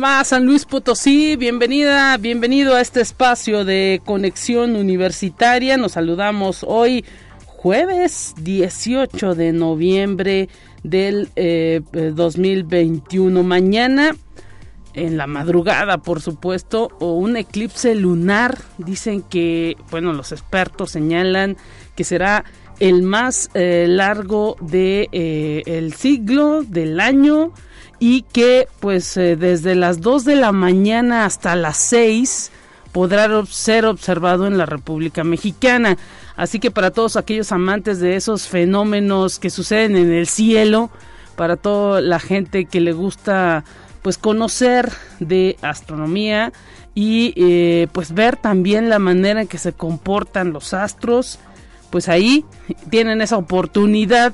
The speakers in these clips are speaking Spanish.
Va San Luis Potosí? Bienvenida, bienvenido a este espacio de conexión universitaria. Nos saludamos hoy jueves 18 de noviembre del 2021. Eh, Mañana, en la madrugada, por supuesto, o un eclipse lunar. Dicen que, bueno, los expertos señalan que será el más eh, largo de eh, siglo, del año y que pues eh, desde las 2 de la mañana hasta las 6 podrá ser observado en la República Mexicana. Así que para todos aquellos amantes de esos fenómenos que suceden en el cielo, para toda la gente que le gusta pues conocer de astronomía y eh, pues ver también la manera en que se comportan los astros, pues ahí tienen esa oportunidad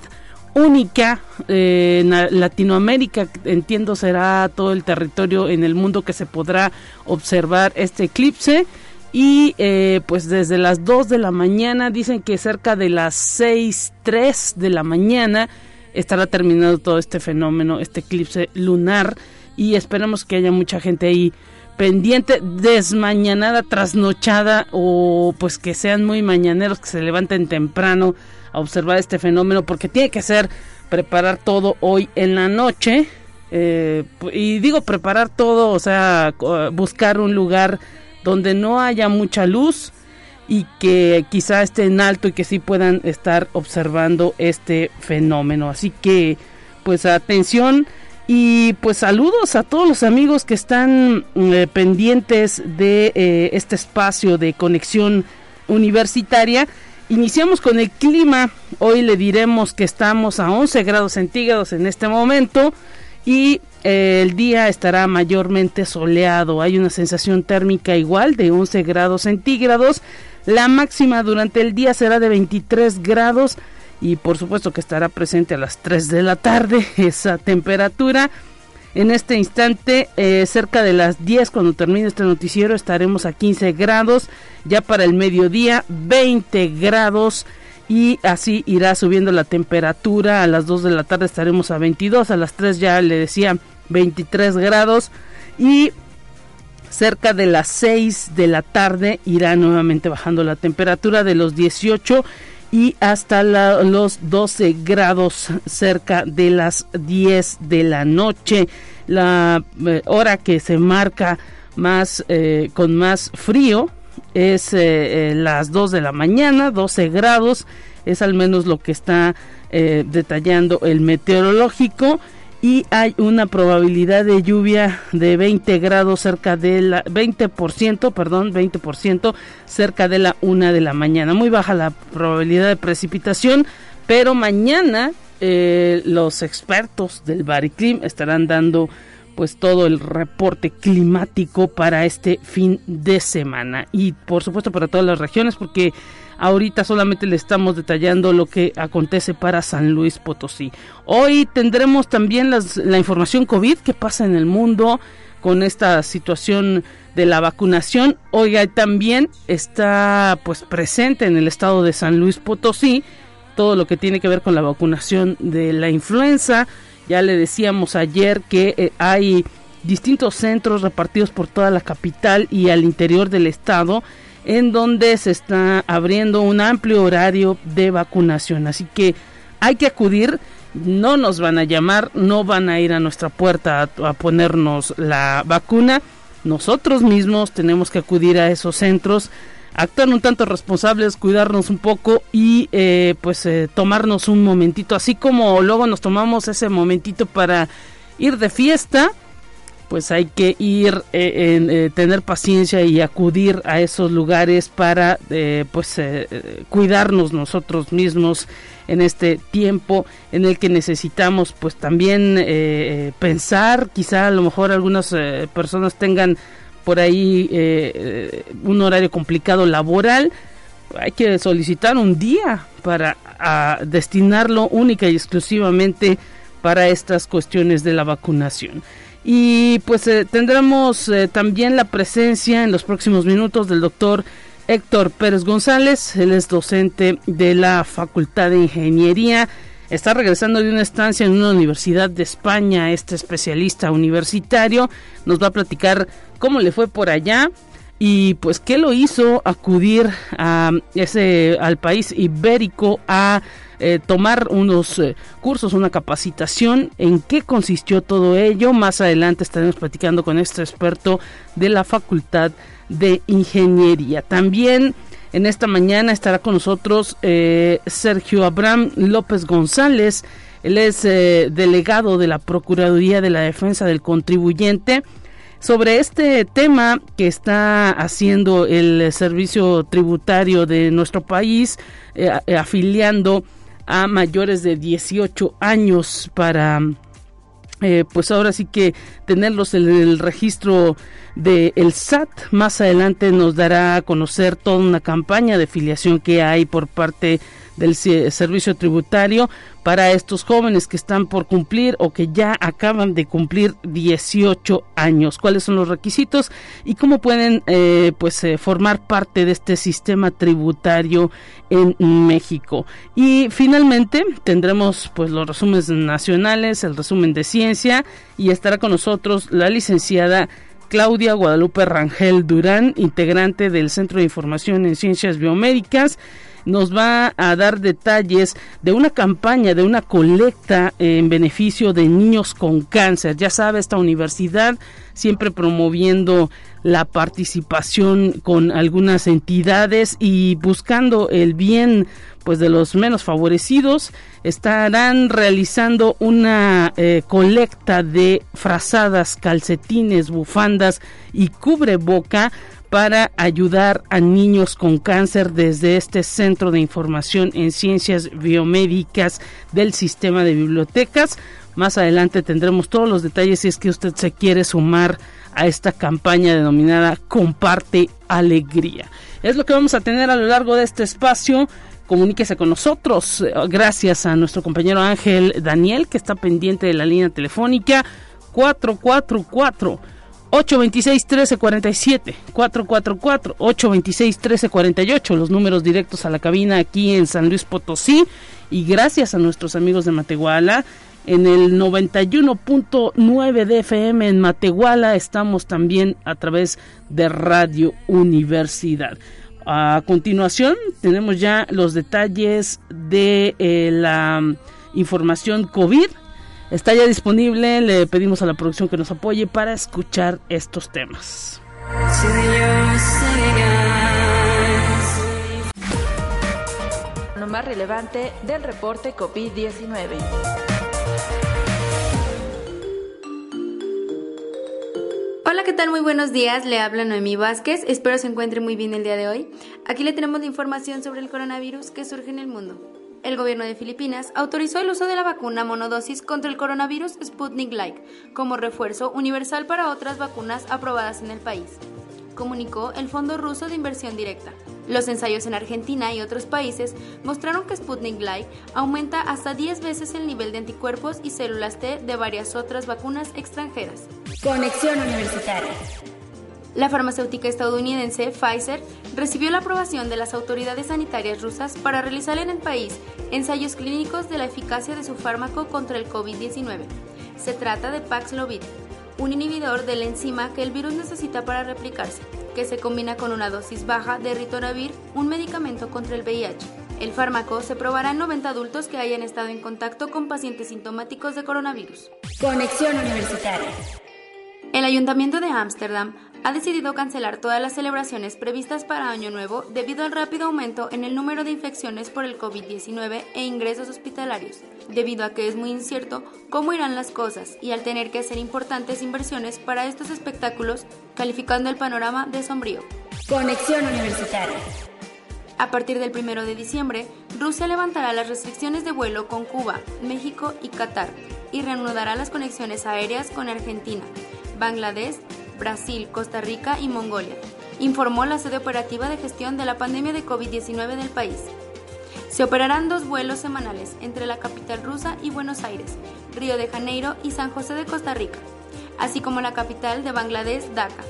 única eh, en Latinoamérica, entiendo será todo el territorio en el mundo que se podrá observar este eclipse. Y eh, pues desde las 2 de la mañana dicen que cerca de las 6, 3 de la mañana estará terminado todo este fenómeno, este eclipse lunar. Y esperemos que haya mucha gente ahí pendiente, desmañanada, trasnochada o pues que sean muy mañaneros, que se levanten temprano a observar este fenómeno porque tiene que ser preparar todo hoy en la noche. Eh, y digo preparar todo, o sea, buscar un lugar donde no haya mucha luz y que quizá esté en alto y que sí puedan estar observando este fenómeno. Así que, pues atención y pues saludos a todos los amigos que están eh, pendientes de eh, este espacio de conexión universitaria Iniciamos con el clima. Hoy le diremos que estamos a 11 grados centígrados en este momento y eh, el día estará mayormente soleado. Hay una sensación térmica igual de 11 grados centígrados. La máxima durante el día será de 23 grados y por supuesto que estará presente a las 3 de la tarde esa temperatura. En este instante, eh, cerca de las 10, cuando termine este noticiero, estaremos a 15 grados. Ya para el mediodía, 20 grados. Y así irá subiendo la temperatura. A las 2 de la tarde estaremos a 22. A las 3 ya le decía 23 grados. Y cerca de las 6 de la tarde irá nuevamente bajando la temperatura de los 18 y hasta los 12 grados cerca de las 10 de la noche. La eh, hora que se marca más eh, con más frío es eh, las 2 de la mañana, 12 grados, es al menos lo que está detallando el meteorológico y hay una probabilidad de lluvia de 20 grados cerca de la 20%, perdón, 20% cerca de la una de la mañana. Muy baja la probabilidad de precipitación, pero mañana eh, los expertos del Bariclim estarán dando pues todo el reporte climático para este fin de semana y por supuesto para todas las regiones porque Ahorita solamente le estamos detallando lo que acontece para San Luis Potosí. Hoy tendremos también la información COVID, que pasa en el mundo con esta situación de la vacunación. Oiga, también está pues presente en el estado de San Luis Potosí todo lo que tiene que ver con la vacunación de la influenza. Ya le decíamos ayer que eh, hay distintos centros repartidos por toda la capital y al interior del estado en donde se está abriendo un amplio horario de vacunación. Así que hay que acudir, no nos van a llamar, no van a ir a nuestra puerta a, ponernos la vacuna. Nosotros mismos tenemos que acudir a esos centros, actuar un tanto responsables, cuidarnos un poco y eh, pues eh, tomarnos un momentito, así como luego nos tomamos ese momentito para ir de fiesta pues hay que ir, eh, en, eh, tener paciencia y acudir a esos lugares para eh, pues cuidarnos nosotros mismos en este tiempo en el que necesitamos pues también pensar, quizá a lo mejor algunas personas tengan por ahí eh, un horario complicado laboral, hay que solicitar un día para destinarlo única y exclusivamente para estas cuestiones de la vacunación. Y pues eh, tendremos eh, también la presencia en los próximos minutos del doctor Héctor Pérez González, él es docente de la Facultad de Ingeniería, está regresando de una estancia en una universidad de España, este especialista universitario, nos va a platicar cómo le fue por allá, y pues qué lo hizo acudir a ese al país ibérico a eh, tomar unos eh, cursos, una capacitación, en qué consistió todo ello. Más adelante estaremos platicando con este experto de la Facultad de Ingeniería. También en esta mañana estará con nosotros eh, Sergio Abraham López González. Él es delegado de la Procuraduría de la Defensa del Contribuyente sobre este tema que está haciendo el servicio tributario de nuestro país, afiliando a mayores de 18 años para eh, pues ahora sí que tenerlos en el registro del el SAT. Más adelante nos dará a conocer toda una campaña de filiación que hay por parte del servicio tributario para estos jóvenes que están por cumplir o que ya acaban de cumplir 18 años. ¿Cuáles son los requisitos y cómo pueden eh, pues eh, formar parte de este sistema tributario en México? Y finalmente tendremos pues los resúmenes nacionales, el resumen de ciencia y estará con nosotros la licenciada Claudia Guadalupe Rangel Durán, integrante del Centro de Información en Ciencias Biomédicas nos va a dar detalles de una campaña, de una colecta en beneficio de niños con cáncer. Ya sabe, esta universidad siempre promoviendo la participación con algunas entidades y buscando el bien pues de los menos favorecidos estarán realizando una eh, colecta de frazadas, calcetines, bufandas y cubreboca para ayudar a niños con cáncer desde este Centro de Información en Ciencias Biomédicas del Sistema de Bibliotecas. Más adelante tendremos todos los detalles si es que usted se quiere sumar a esta campaña denominada Comparte Alegría. Es lo que vamos a tener a lo largo de este espacio. Comuníquese con nosotros. Gracias a nuestro compañero Ángel Daniel, que está pendiente de la línea telefónica 444 826-1347, 444-826-1348, los números directos a la cabina aquí en San Luis Potosí. Y gracias a nuestros amigos de Matehuala, en el 91.9 de FM en Matehuala estamos también a través de Radio Universidad. A continuación tenemos ya los detalles de eh, la información COVID Está ya disponible, le pedimos a la producción que nos apoye para escuchar estos temas. Lo más relevante del reporte COVID-19. Hola, ¿qué tal? Muy buenos días. Le habla Noemí Vázquez. Espero se encuentre muy bien el día de hoy. Aquí le tenemos la información sobre el coronavirus que surge en el mundo el gobierno de Filipinas autorizó el uso de la vacuna monodosis contra el coronavirus Sputnik Light como refuerzo universal para otras vacunas aprobadas en el país, comunicó el Fondo Ruso de Inversión Directa. Los ensayos en Argentina y otros países mostraron que Sputnik Light aumenta hasta 10 veces el nivel de anticuerpos y células T de varias otras vacunas extranjeras. Conexión Universitaria. La farmacéutica estadounidense Pfizer recibió la aprobación de las autoridades sanitarias rusas para realizar en el país ensayos clínicos de la eficacia de su fármaco contra el COVID-19. Se trata de Paxlovid, un inhibidor de la enzima que el virus necesita para replicarse, que se combina con una dosis baja de ritonavir, un medicamento contra el VIH. El fármaco se probará en 90 adultos que hayan estado en contacto con pacientes sintomáticos de coronavirus. Conexión Universitaria. El Ayuntamiento de Ámsterdam ha decidido cancelar todas las celebraciones previstas para Año Nuevo debido al rápido aumento en el número de infecciones por el COVID-19 e ingresos hospitalarios, debido a que es muy incierto cómo irán las cosas y al tener que hacer importantes inversiones para estos espectáculos, calificando el panorama de sombrío. Conexión Universitaria. A partir del 1 de diciembre, Rusia levantará las restricciones de vuelo con Cuba, México y Qatar y reanudará las conexiones aéreas con Argentina, Bangladesh, Brasil, Costa Rica y Mongolia, informó la sede operativa de gestión de la pandemia de COVID-19 del país. Se operarán dos vuelos semanales entre la capital rusa y Buenos Aires, Río de Janeiro y San José de Costa Rica, así como la capital de Bangladesh, Dhaka.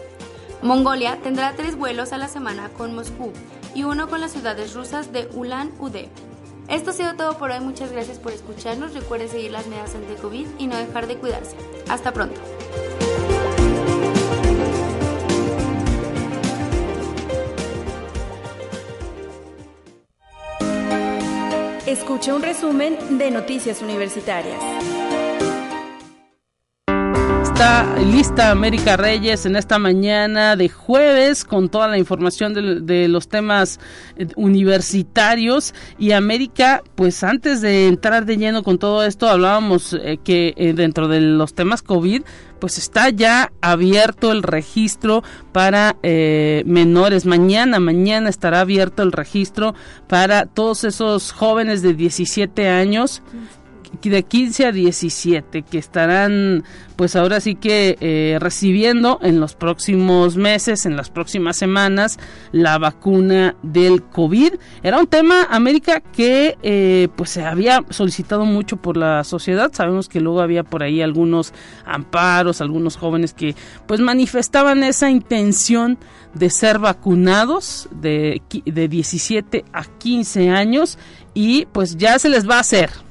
Mongolia tendrá tres vuelos a la semana con Moscú y uno con las ciudades rusas de Ulan Ude. Esto ha sido todo por hoy, muchas gracias por escucharnos, recuerden seguir las medidas ante COVID y no dejar de cuidarse. Hasta pronto. Escucha un resumen de Noticias Universitarias. Está lista América Reyes en esta mañana de jueves con toda la información de, los temas eh, universitarios y América, pues antes de entrar de lleno con todo esto, hablábamos eh, que eh, dentro de los temas COVID, pues está ya abierto el registro para menores. Mañana, mañana estará abierto el registro para todos esos jóvenes de 17 años de 15 a 17 que estarán pues ahora sí que eh, recibiendo en los próximos meses, en las próximas semanas, la vacuna del COVID. Era un tema, América, que eh, pues se había solicitado mucho por la sociedad. Sabemos que luego había por ahí algunos amparos, algunos jóvenes que pues manifestaban esa intención de ser vacunados de, de 17 a 15 años y pues ya se les va a hacer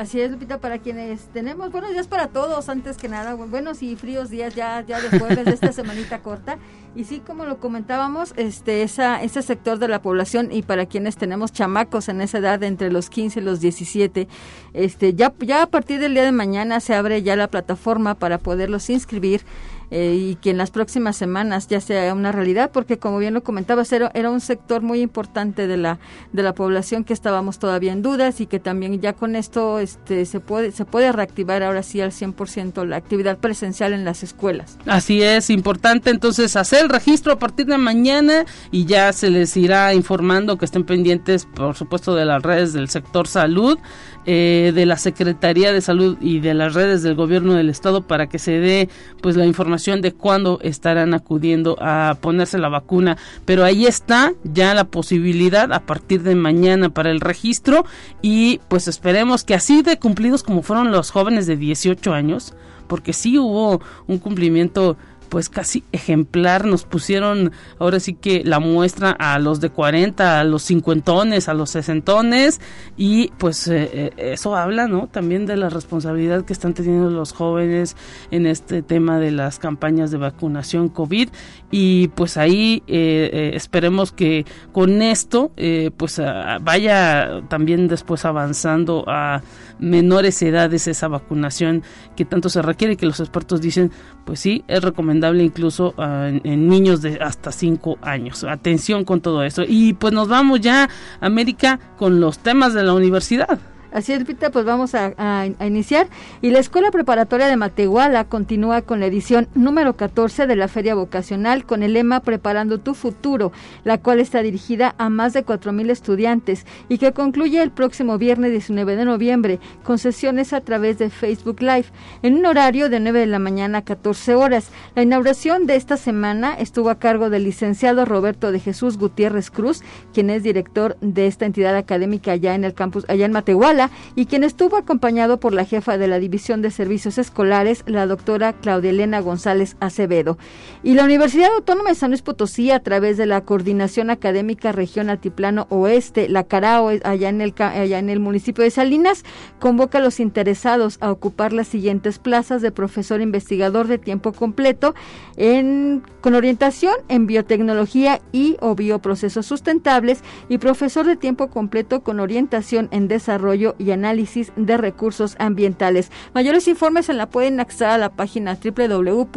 Así es, Lupita, para quienes tenemos buenos días para todos, antes que nada, buenos y fríos días ya, ya de de esta semanita corta. Y sí, como lo comentábamos, este, esa, ese sector de la población y para quienes tenemos chamacos en esa edad entre los 15 y los 17, este, ya, ya a partir del día de mañana se abre ya la plataforma para poderlos inscribir eh, y que en las próximas semanas ya sea una realidad, porque como bien lo comentaba, era, era un sector muy importante de la, de la población que estábamos todavía en dudas y que también ya con esto este, se, puede, se puede reactivar ahora sí al 100% la actividad presencial en las escuelas. Así es, importante entonces hacer el registro a partir de mañana y ya se les irá informando que estén pendientes, por supuesto, de las redes del sector salud eh, de la Secretaría de Salud y de las redes del Gobierno del Estado para que se dé pues la información de cuándo estarán acudiendo a ponerse la vacuna. Pero ahí está ya la posibilidad a partir de mañana para el registro y pues esperemos que así de cumplidos como fueron los jóvenes de 18 años, porque sí hubo un cumplimiento pues casi ejemplar. Nos pusieron ahora sí que la muestra a los de 40, a los cincuentones, a los sesentones y pues eh, eh, eso habla, ¿no? También de la responsabilidad que están teniendo los jóvenes en este tema de las campañas de vacunación COVID y pues ahí eh, esperemos que con esto pues vaya también después avanzando a menores edades esa vacunación que tanto se requiere que los expertos dicen pues sí es recomendable incluso ah, en, niños de hasta 5 años. Atención con todo eso. Y pues nos vamos ya, América, con los temas de la universidad. Así es, Pita, pues vamos a, iniciar. Y la Escuela Preparatoria de Matehuala continúa con la edición número 14 de la Feria Vocacional con el lema Preparando tu futuro, la cual está dirigida a más de 4.000 estudiantes y que concluye el próximo viernes 19 de noviembre con sesiones a través de Facebook Live en un horario de 9 de la mañana a 14 horas. La inauguración de esta semana estuvo a cargo del licenciado Roberto de Jesús Gutiérrez Cruz, quien es director de esta entidad académica allá en el campus, allá en Matehuala y quien estuvo acompañado por la jefa de la División de Servicios Escolares, la doctora Claudia Elena González Acevedo. Y la Universidad Autónoma de San Luis Potosí, a través de la Coordinación Académica Región Altiplano Oeste, la CARAO, allá en el, allá en el municipio de Salinas, convoca a los interesados a ocupar las siguientes plazas de profesor investigador de tiempo completo en, con orientación en biotecnología y o bioprocesos sustentables y profesor de tiempo completo con orientación en desarrollo y análisis de recursos ambientales. Mayores informes se la pueden acceder a la página www.uaslp.mx.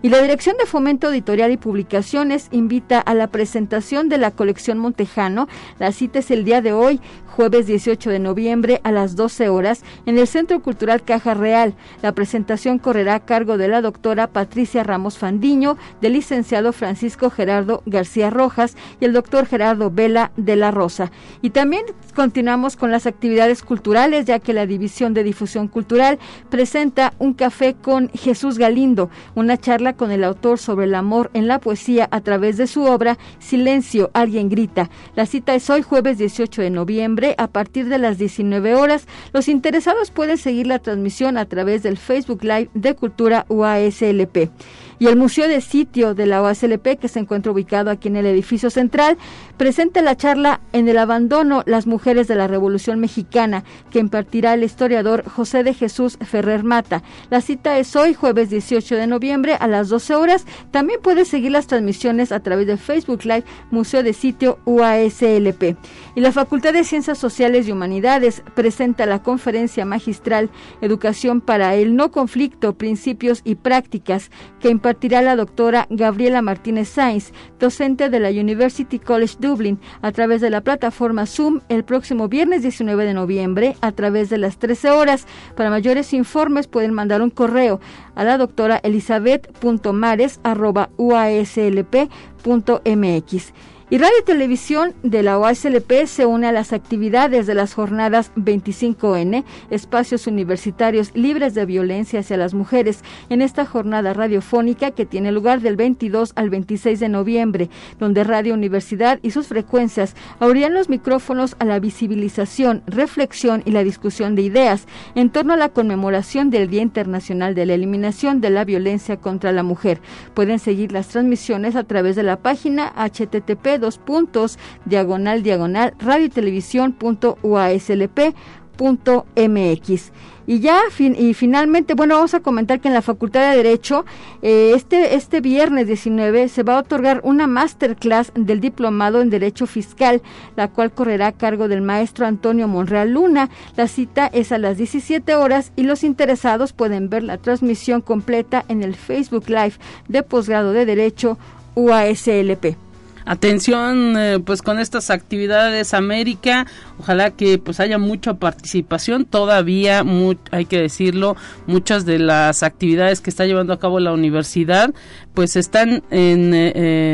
Y la Dirección de Fomento Editorial y Publicaciones invita a la presentación de la colección Montejano. La cita es el día de hoy, jueves 18 de noviembre a las 12 horas en el Centro Cultural Caja Real. La presentación correrá a cargo de la doctora Patricia Ramos Fandiño, del licenciado Francisco Gerardo García Rojas y el doctor Gerardo Vela de la Rosa. Y también continuamos con las actividades culturales, ya que la División de Difusión Cultural presenta un café con Jesús Galindo, una charla con el autor sobre el amor en la poesía a través de su obra Silencio, alguien grita. La cita es hoy jueves 18 de noviembre a partir de las 19 horas. Los interesados pueden seguir la transmisión a través del Facebook Live de Cultura UASLP y el Museo de Sitio de la OASLP, que se encuentra ubicado aquí en el edificio central, presenta la charla En el abandono, las mujeres de la Revolución Mexicana, que impartirá el historiador José de Jesús Ferrer Mata. La cita es hoy, jueves 18 de noviembre, a las 12 horas. También puede seguir las transmisiones a través de Facebook Live Museo de Sitio UASLP. Y la Facultad de Ciencias Sociales y Humanidades presenta la conferencia magistral Educación para el No Conflicto, Principios y Prácticas, que impartirá impartirá la doctora Gabriela Martínez Sainz, docente de la University College Dublin, a través de la plataforma Zoom el próximo viernes 19 de noviembre a través de las 13 horas. Para mayores informes pueden mandar un correo a la doctora elizabeth.mares.uaslp.mx. Y Radio Televisión de la OASLP se une a las actividades de las jornadas 25N, espacios universitarios libres de violencia hacia las mujeres, en esta jornada radiofónica que tiene lugar del 22 al 26 de noviembre, donde Radio Universidad y sus frecuencias abrirán los micrófonos a la visibilización, reflexión y la discusión de ideas en torno a la conmemoración del Día Internacional de la Eliminación de la Violencia contra la Mujer. Pueden seguir las transmisiones a través de la página http dos puntos, diagonal, diagonal, radiotelevisión.uaslp.mx. Y ya, fin, y finalmente, bueno, vamos a comentar que en la Facultad de Derecho, eh, este, este viernes 19 se va a otorgar una masterclass del diplomado en Derecho Fiscal, la cual correrá a cargo del maestro Antonio Monreal Luna. La cita es a las 17 horas y los interesados pueden ver la transmisión completa en el Facebook Live de posgrado de Derecho UASLP atención eh, pues con estas actividades América. Ojalá que pues haya mucha participación. Todavía hay que decirlo muchas de las actividades que está llevando a cabo la universidad pues están en, eh,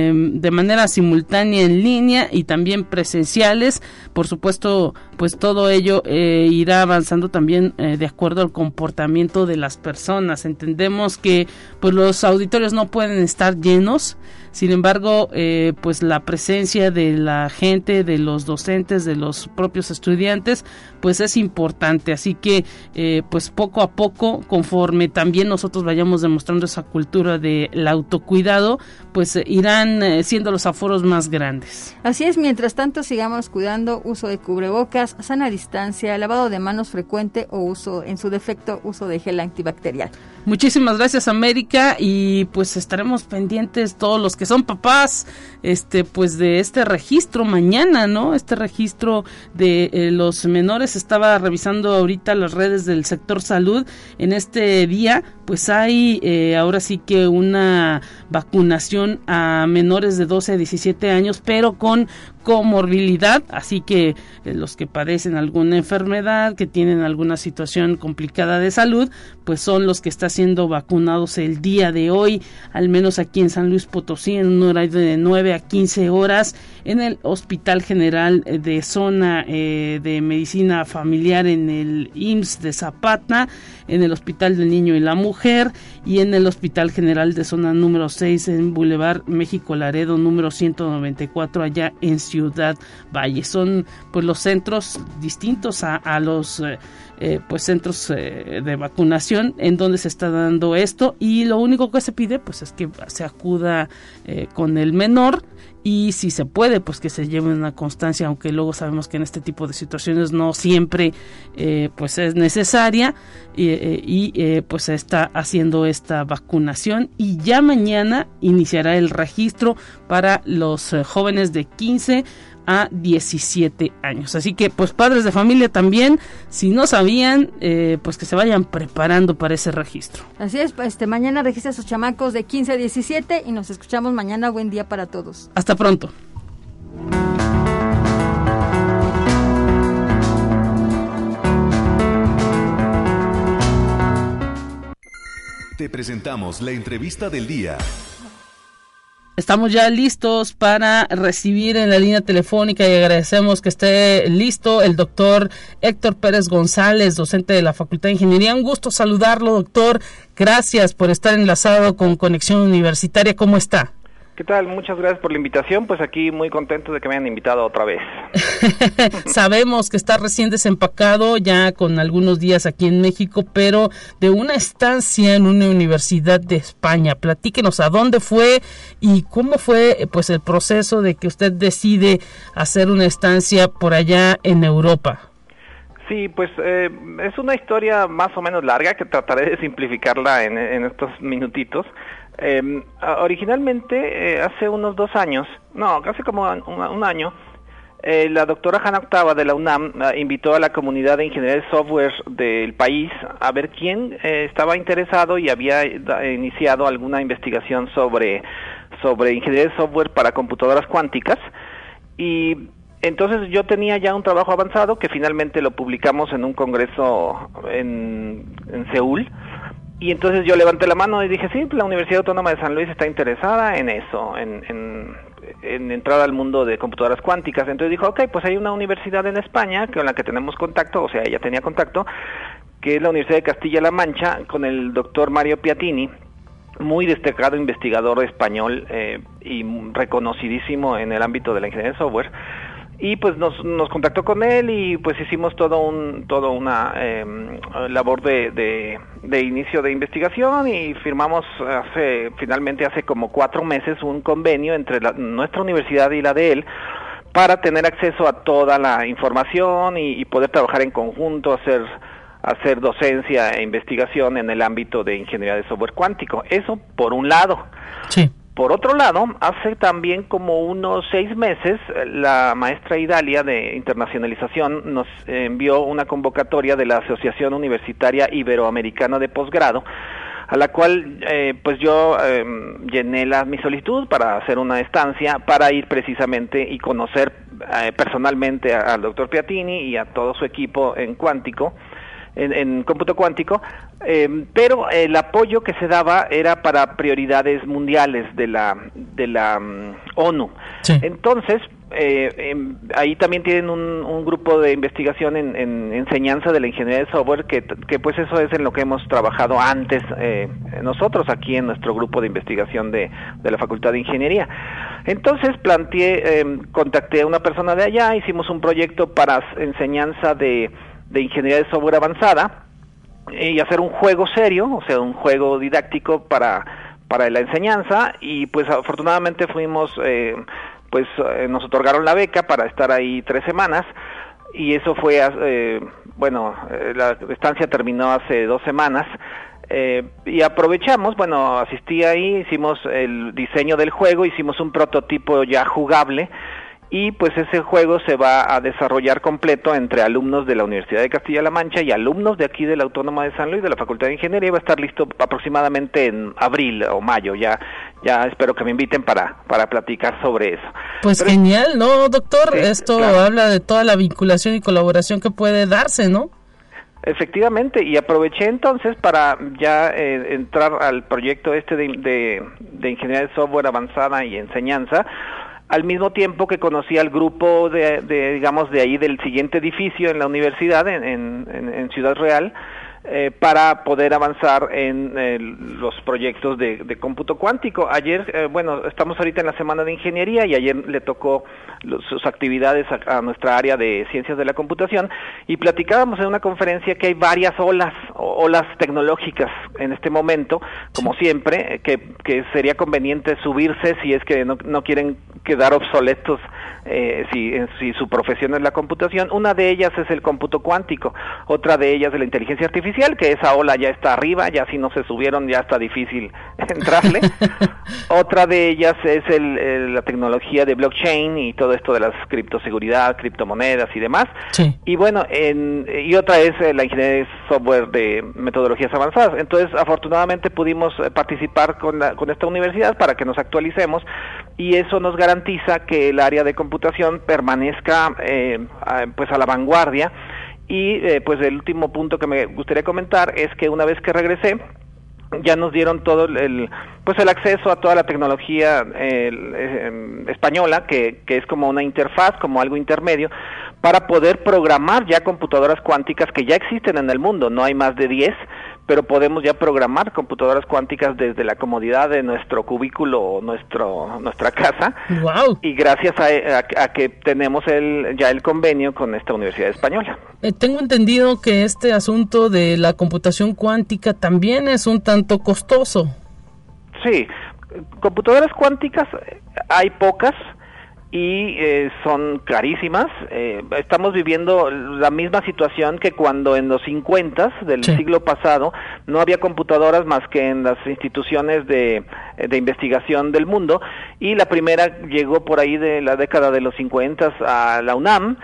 em, de manera simultánea en línea y también presenciales. Por supuesto pues todo ello eh, irá avanzando también de acuerdo al comportamiento de las personas. Entendemos que pues los auditorios no pueden estar llenos sin embargo, eh, pues la presencia de la gente, de los docentes, de los propios estudiantes, pues es importante. Así que, eh, pues poco a poco, conforme también nosotros vayamos demostrando esa cultura del autocuidado, pues eh, irán siendo los aforos más grandes. Así es, mientras tanto sigamos cuidando uso de cubrebocas, sana distancia, lavado de manos frecuente o uso, en su defecto, uso de gel antibacterial. Muchísimas gracias América y pues estaremos pendientes todos los que son papás, este pues de este registro mañana, ¿no? Este registro de eh, los menores estaba revisando ahorita las redes del sector salud en este día, pues hay eh, ahora sí que una vacunación a menores de 12 a 17 años, pero con comorbilidad, así que eh, los que padecen alguna enfermedad, que tienen alguna situación complicada de salud, pues son los que están siendo vacunados el día de hoy, al menos aquí en San Luis Potosí, en un horario de 9 a 15 horas, en el Hospital General de Zona eh, de Medicina Familiar en el IMSS de Zapata, en el Hospital del Niño y la Mujer y en el Hospital General de Zona número 6 en Boulevard México Laredo número 194 allá en Ciudad Valle. Son pues los centros distintos a, los eh, eh, pues centros eh, de vacunación en donde se está dando esto y lo único que se pide pues es que se acuda con el menor y si se puede pues que se lleve una constancia aunque luego sabemos que en este tipo de situaciones no siempre pues es necesaria y, pues se está haciendo esta vacunación. Y ya mañana iniciará el registro para los jóvenes de 15 a 17 años. Así que, pues padres de familia también, si no sabían, eh, pues que se vayan preparando para ese registro. Así es, pues, este mañana registra a sus chamacos de 15 a 17 y nos escuchamos mañana. Buen día para todos. Hasta pronto. Te presentamos la entrevista del día. Estamos ya listos para recibir en la línea telefónica y agradecemos que esté listo el doctor Héctor Pérez González, docente de la Facultad de Ingeniería. Un gusto saludarlo, doctor. Gracias por estar enlazado con Conexión Universitaria. ¿Cómo está? ¿Qué tal? Muchas gracias por la invitación. Pues aquí muy contento de que me hayan invitado otra vez. Sabemos que está recién desempacado, ya con algunos días aquí en México, pero de una estancia en una universidad de España. Platíquenos a dónde fue y cómo fue pues el proceso de que usted decide hacer una estancia por allá en Europa. Sí, pues eh, es una historia más o menos larga que trataré de simplificarla en, estos minutitos. Eh, originalmente, eh, hace unos dos años, no, casi como un, año, eh, la doctora Hanna Octava de la UNAM ah, invitó a la comunidad de ingeniería de software del país a ver quién eh, estaba interesado y había iniciado alguna investigación sobre, sobre ingeniería de software para computadoras cuánticas. Y entonces yo tenía ya un trabajo avanzado que finalmente lo publicamos en un congreso en, Seúl y entonces yo levanté la mano y dije, sí, la Universidad Autónoma de San Luis está interesada en eso, en, en, entrar al mundo de computadoras cuánticas. Entonces dijo, ok, pues hay una universidad en España con la que tenemos contacto, o sea, ella tenía contacto, que es la Universidad de Castilla-La Mancha, con el doctor Mario Piatini, muy destacado investigador español eh, y reconocidísimo en el ámbito de la ingeniería de software y pues nos, contactó con él y pues hicimos todo un todo una em, labor de, de, inicio de investigación y firmamos hace finalmente hace como cuatro meses un convenio entre nuestra universidad y la de él para tener acceso a toda la información y, y poder trabajar en conjunto hacer hacer docencia e investigación en el ámbito de ingeniería de software cuántico. Eso por un lado. Sí por otro lado, hace también como unos seis meses, la maestra Idalia de internacionalización nos envió una convocatoria de la Asociación Universitaria Iberoamericana de Posgrado, a la cual eh, pues yo em, llené la, mi solicitud para hacer una estancia, para ir precisamente y conocer eh, personalmente al doctor Piatini y a todo su equipo en cuántico en, cómputo cuántico, eh, pero el apoyo que se daba era para prioridades mundiales de la, de la mm, ONU. Entonces, eh, em, ahí también tienen un, grupo de investigación en, enseñanza de la ingeniería de software que, que, pues eso es en lo que hemos trabajado antes eh, nosotros aquí en nuestro grupo de investigación de, de la Facultad de Ingeniería. Entonces planteé, em, contacté a una persona de allá, hicimos un proyecto para enseñanza de de ingeniería de software avanzada y hacer un juego serio, o sea, un juego didáctico para, para la enseñanza y pues afortunadamente fuimos, eh, pues eh, nos otorgaron la beca para estar ahí tres semanas y eso fue, eh, bueno, la estancia terminó hace dos semanas. y aprovechamos, bueno, asistí ahí, hicimos el diseño del juego, hicimos un prototipo ya jugable y pues ese juego se va a desarrollar completo entre alumnos de la Universidad de Castilla-La Mancha y alumnos de aquí de la Autónoma de San Luis de la Facultad de Ingeniería y va a estar listo aproximadamente en abril o mayo ya ya espero que me inviten para para platicar sobre eso. Pues genial, ¿no, doctor? Esto habla de toda la vinculación y colaboración que puede darse, ¿no? Efectivamente, y aproveché entonces para ya eh, entrar al proyecto este de, de, de ingeniería de software avanzada y enseñanza, al mismo tiempo que conocí al grupo de, digamos, de ahí del siguiente edificio en la universidad, en, en Ciudad Real, eh, para poder avanzar en eh, los proyectos de, cómputo cuántico. Ayer, eh, bueno, estamos ahorita en la semana de ingeniería y ayer le tocó sus actividades a, nuestra área de ciencias de la computación y platicábamos en una conferencia que hay varias olas, olas tecnológicas en este momento, como siempre, que, que sería conveniente subirse si es que no, no quieren quedar obsoletos eh, si, si su profesión es la computación. Una de ellas es el cómputo cuántico, otra de ellas es la inteligencia artificial, que esa ola ya está arriba, ya si no se subieron ya está difícil entrarle. otra de ellas es el, la tecnología de blockchain y todo esto de las criptoseguridad, criptomonedas y demás. Y bueno, en, y otra es eh, la ingeniería de software de metodologías avanzadas. Entonces, afortunadamente pudimos eh, participar con, con esta universidad para que nos actualicemos y eso nos garantiza que el área de computación permanezca eh, pues a la vanguardia y eh, pues el último punto que me gustaría comentar es que una vez que regresé ya nos dieron todo el pues el acceso a toda la tecnología em, española que, que es como una interfaz como algo intermedio para poder programar ya computadoras cuánticas que ya existen en el mundo. No hay más de 10 pero podemos ya programar computadoras cuánticas desde la comodidad de nuestro cubículo o nuestro nuestra casa. Wow. y gracias a, que tenemos el ya el convenio con esta universidad española. Eh, tengo entendido que este asunto de la computación cuántica también es un tanto costoso. Sí. Computadoras cuánticas eh, hay pocas y eh, son carísimas. Eh, estamos viviendo la misma situación que cuando en los 50 del siglo pasado no había computadoras más que en las instituciones de, de, investigación del mundo y la primera llegó por ahí de la década de los 50 a la UNAM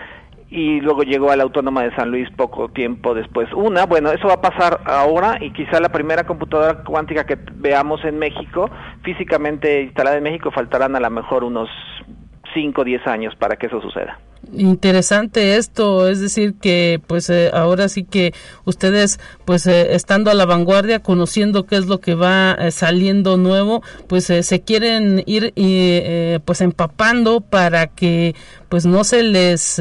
y luego llegó a la Autónoma de San Luis poco tiempo después. Una, bueno, eso va a pasar ahora y quizá la primera computadora cuántica que veamos en México, físicamente instalada en México, faltarán a lo mejor unos 5 o 10 años para que eso suceda. Interesante esto, es decir que pues eh, ahora sí que ustedes pues eh, estando a la vanguardia, conociendo qué es lo que va eh, saliendo nuevo, pues se quieren ir pues empapando para que pues no se les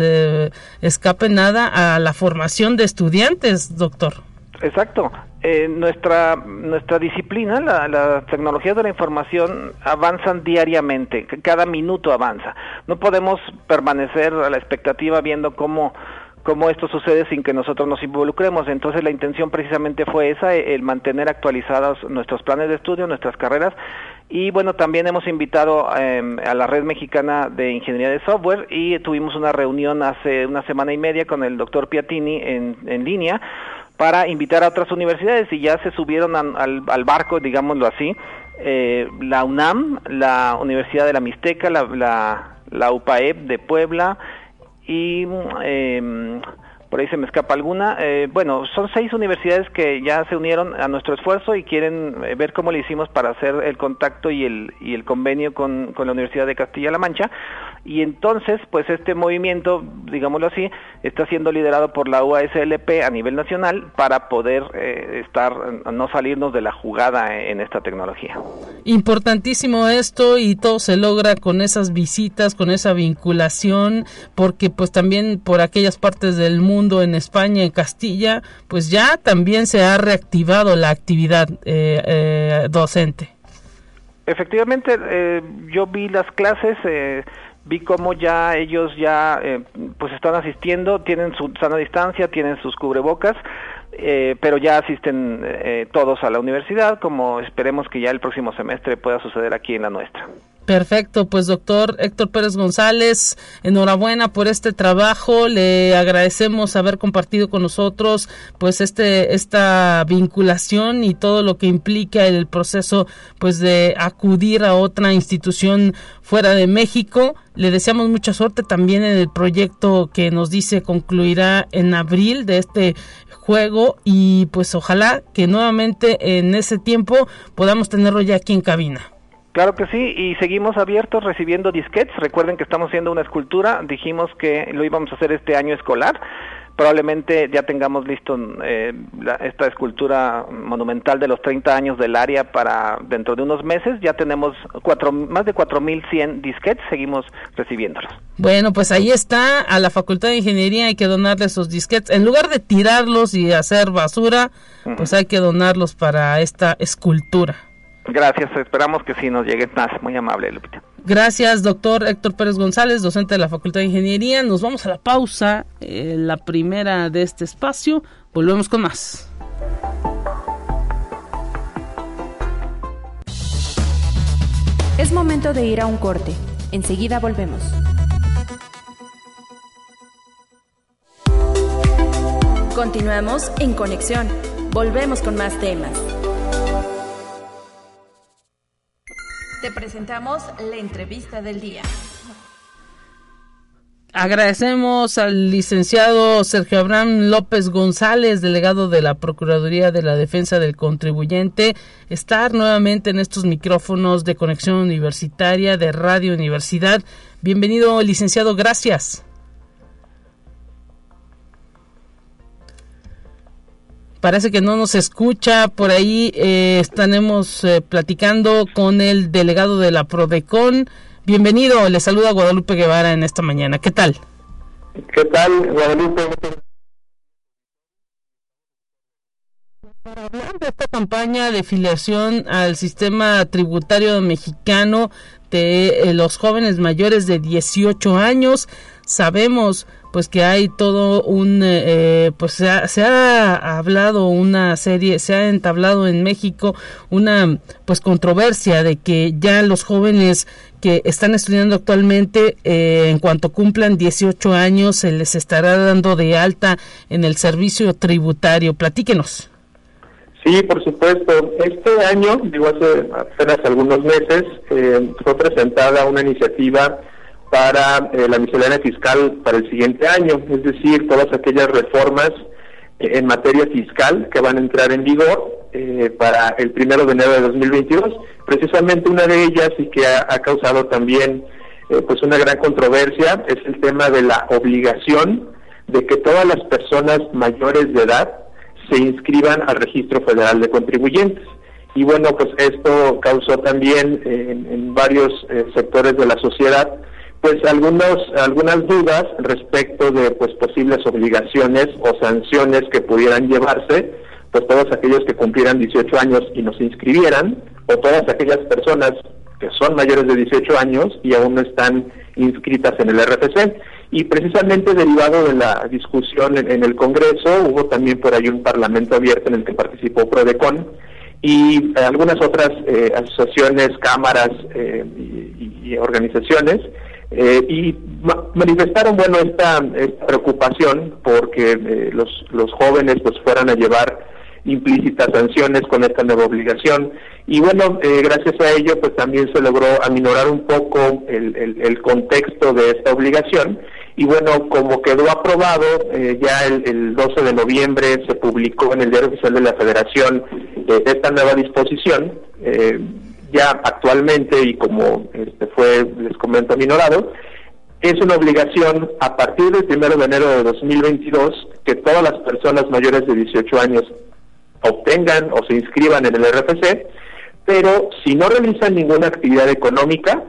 escape nada a la formación de estudiantes, doctor. Exacto. Eh, nuestra nuestra disciplina, la, las tecnologías de la información avanzan diariamente, cada minuto avanza. No podemos permanecer a la expectativa viendo cómo cómo esto sucede sin que nosotros nos involucremos. Entonces la intención precisamente fue esa, el mantener actualizados nuestros planes de estudio, nuestras carreras y bueno, también hemos invitado em, a la Red Mexicana de Ingeniería de Software y tuvimos una reunión hace una semana y media con el doctor Piatini en, en línea para invitar a otras universidades y ya se subieron al, al, barco, digámoslo así, eh, la UNAM, la Universidad de la Mixteca, la, la, la UPAEP de Puebla y eh, por ahí se me escapa alguna. Eh, bueno, son seis universidades que ya se unieron a nuestro esfuerzo y quieren eh, ver cómo le hicimos para hacer el contacto y el, y el convenio con, con la Universidad de Castilla-La Mancha. Y entonces, pues este movimiento, digámoslo así, está siendo liderado por la UASLP a nivel nacional para poder eh, estar, no salirnos de la jugada en esta tecnología. Importantísimo esto y todo se logra con esas visitas, con esa vinculación, porque pues también por aquellas partes del mundo en España, en Castilla, pues ya también se ha reactivado la actividad eh, eh, docente. Efectivamente, eh, yo vi las clases, vi cómo ya ellos ya pues están asistiendo, tienen su sana distancia, tienen sus cubrebocas, pero ya asisten todos a la universidad, como esperemos que ya el próximo semestre pueda suceder aquí en la nuestra. Perfecto, pues doctor Héctor Pérez González, enhorabuena por este trabajo, le agradecemos haber compartido con nosotros pues este esta vinculación y todo lo que implica el proceso pues de acudir a otra institución fuera de México. Le deseamos mucha suerte también en el proyecto que nos dice concluirá en abril de este juego y pues ojalá que nuevamente en ese tiempo podamos tenerlo ya aquí en cabina. Claro que sí, y seguimos abiertos recibiendo disquetes. Recuerden que estamos haciendo una escultura, dijimos que lo íbamos a hacer este año escolar. Probablemente ya tengamos listo eh, esta escultura monumental de los 30 años del área para dentro de unos meses. Ya tenemos cuatro, más de 4.100 disquetes, seguimos recibiéndolos. Bueno, pues ahí está, a la Facultad de Ingeniería hay que donarle esos disquetes. En lugar de tirarlos y hacer basura, pues hay que donarlos para esta escultura. Gracias, esperamos que sí nos llegue más. Muy amable, Lupita. Gracias, doctor Héctor Pérez González, docente de la Facultad de Ingeniería. Nos vamos a la pausa, eh, la primera de este espacio. Volvemos con más. Es momento de ir a un corte. Enseguida volvemos. Continuamos en conexión. Volvemos con más temas. Te presentamos la entrevista del día. Agradecemos al licenciado Sergio Abraham López González, delegado de la Procuraduría de la Defensa del Contribuyente, estar nuevamente en estos micrófonos de conexión universitaria de Radio Universidad. Bienvenido, licenciado, gracias. Parece que no nos escucha. Por ahí eh, estaremos eh, platicando con el delegado de la Prodecon. Bienvenido, le saluda Guadalupe Guevara en esta mañana. ¿Qué tal? ¿Qué tal, Guadalupe? Para hablar de esta campaña de filiación al sistema tributario mexicano de eh, los jóvenes mayores de 18 años, sabemos pues que hay todo un eh, eh, pues se ha, se ha, hablado una serie se ha entablado en México una pues controversia de que ya los jóvenes que están estudiando actualmente eh, en cuanto cumplan 18 años se les estará dando de alta en el servicio tributario platíquenos Sí, por supuesto. Este año, digo hace apenas algunos meses, fue presentada una iniciativa para eh, la miscelánea fiscal para el siguiente año, es decir, todas aquellas reformas eh, en materia fiscal que van a entrar en vigor eh, para el primero de enero de 2022. Precisamente una de ellas y que ha, causado también pues una gran controversia es el tema de la obligación de que todas las personas mayores de edad se inscriban al registro federal de contribuyentes. Y bueno, pues esto causó también en varios sectores de la sociedad pues algunos, algunas dudas respecto de pues posibles obligaciones o sanciones que pudieran llevarse, pues todos aquellos que cumplieran 18 años y no se inscribieran, o todas aquellas personas que son mayores de 18 años y aún no están inscritas en el RFC. Y precisamente derivado de la discusión en, el Congreso, hubo también por ahí un parlamento abierto en el que participó Prodecon y eh, algunas otras eh, asociaciones, cámaras eh, y organizaciones eh, y manifestaron bueno esta, preocupación porque eh, los, los jóvenes pues fueran a llevar implícitas sanciones con esta nueva obligación. Y bueno eh, gracias a ello pues también se logró aminorar un poco el, el, contexto de esta obligación. Y bueno como quedó aprobado ya el, el, 12 de noviembre se publicó en el diario oficial de la Federación esta nueva disposición ya actualmente y como este fue, les comento, minorado, es una obligación a partir del 1 de enero de 2022 que todas las personas mayores de 18 años obtengan o se inscriban en el RFC, pero si no realizan ninguna actividad económica,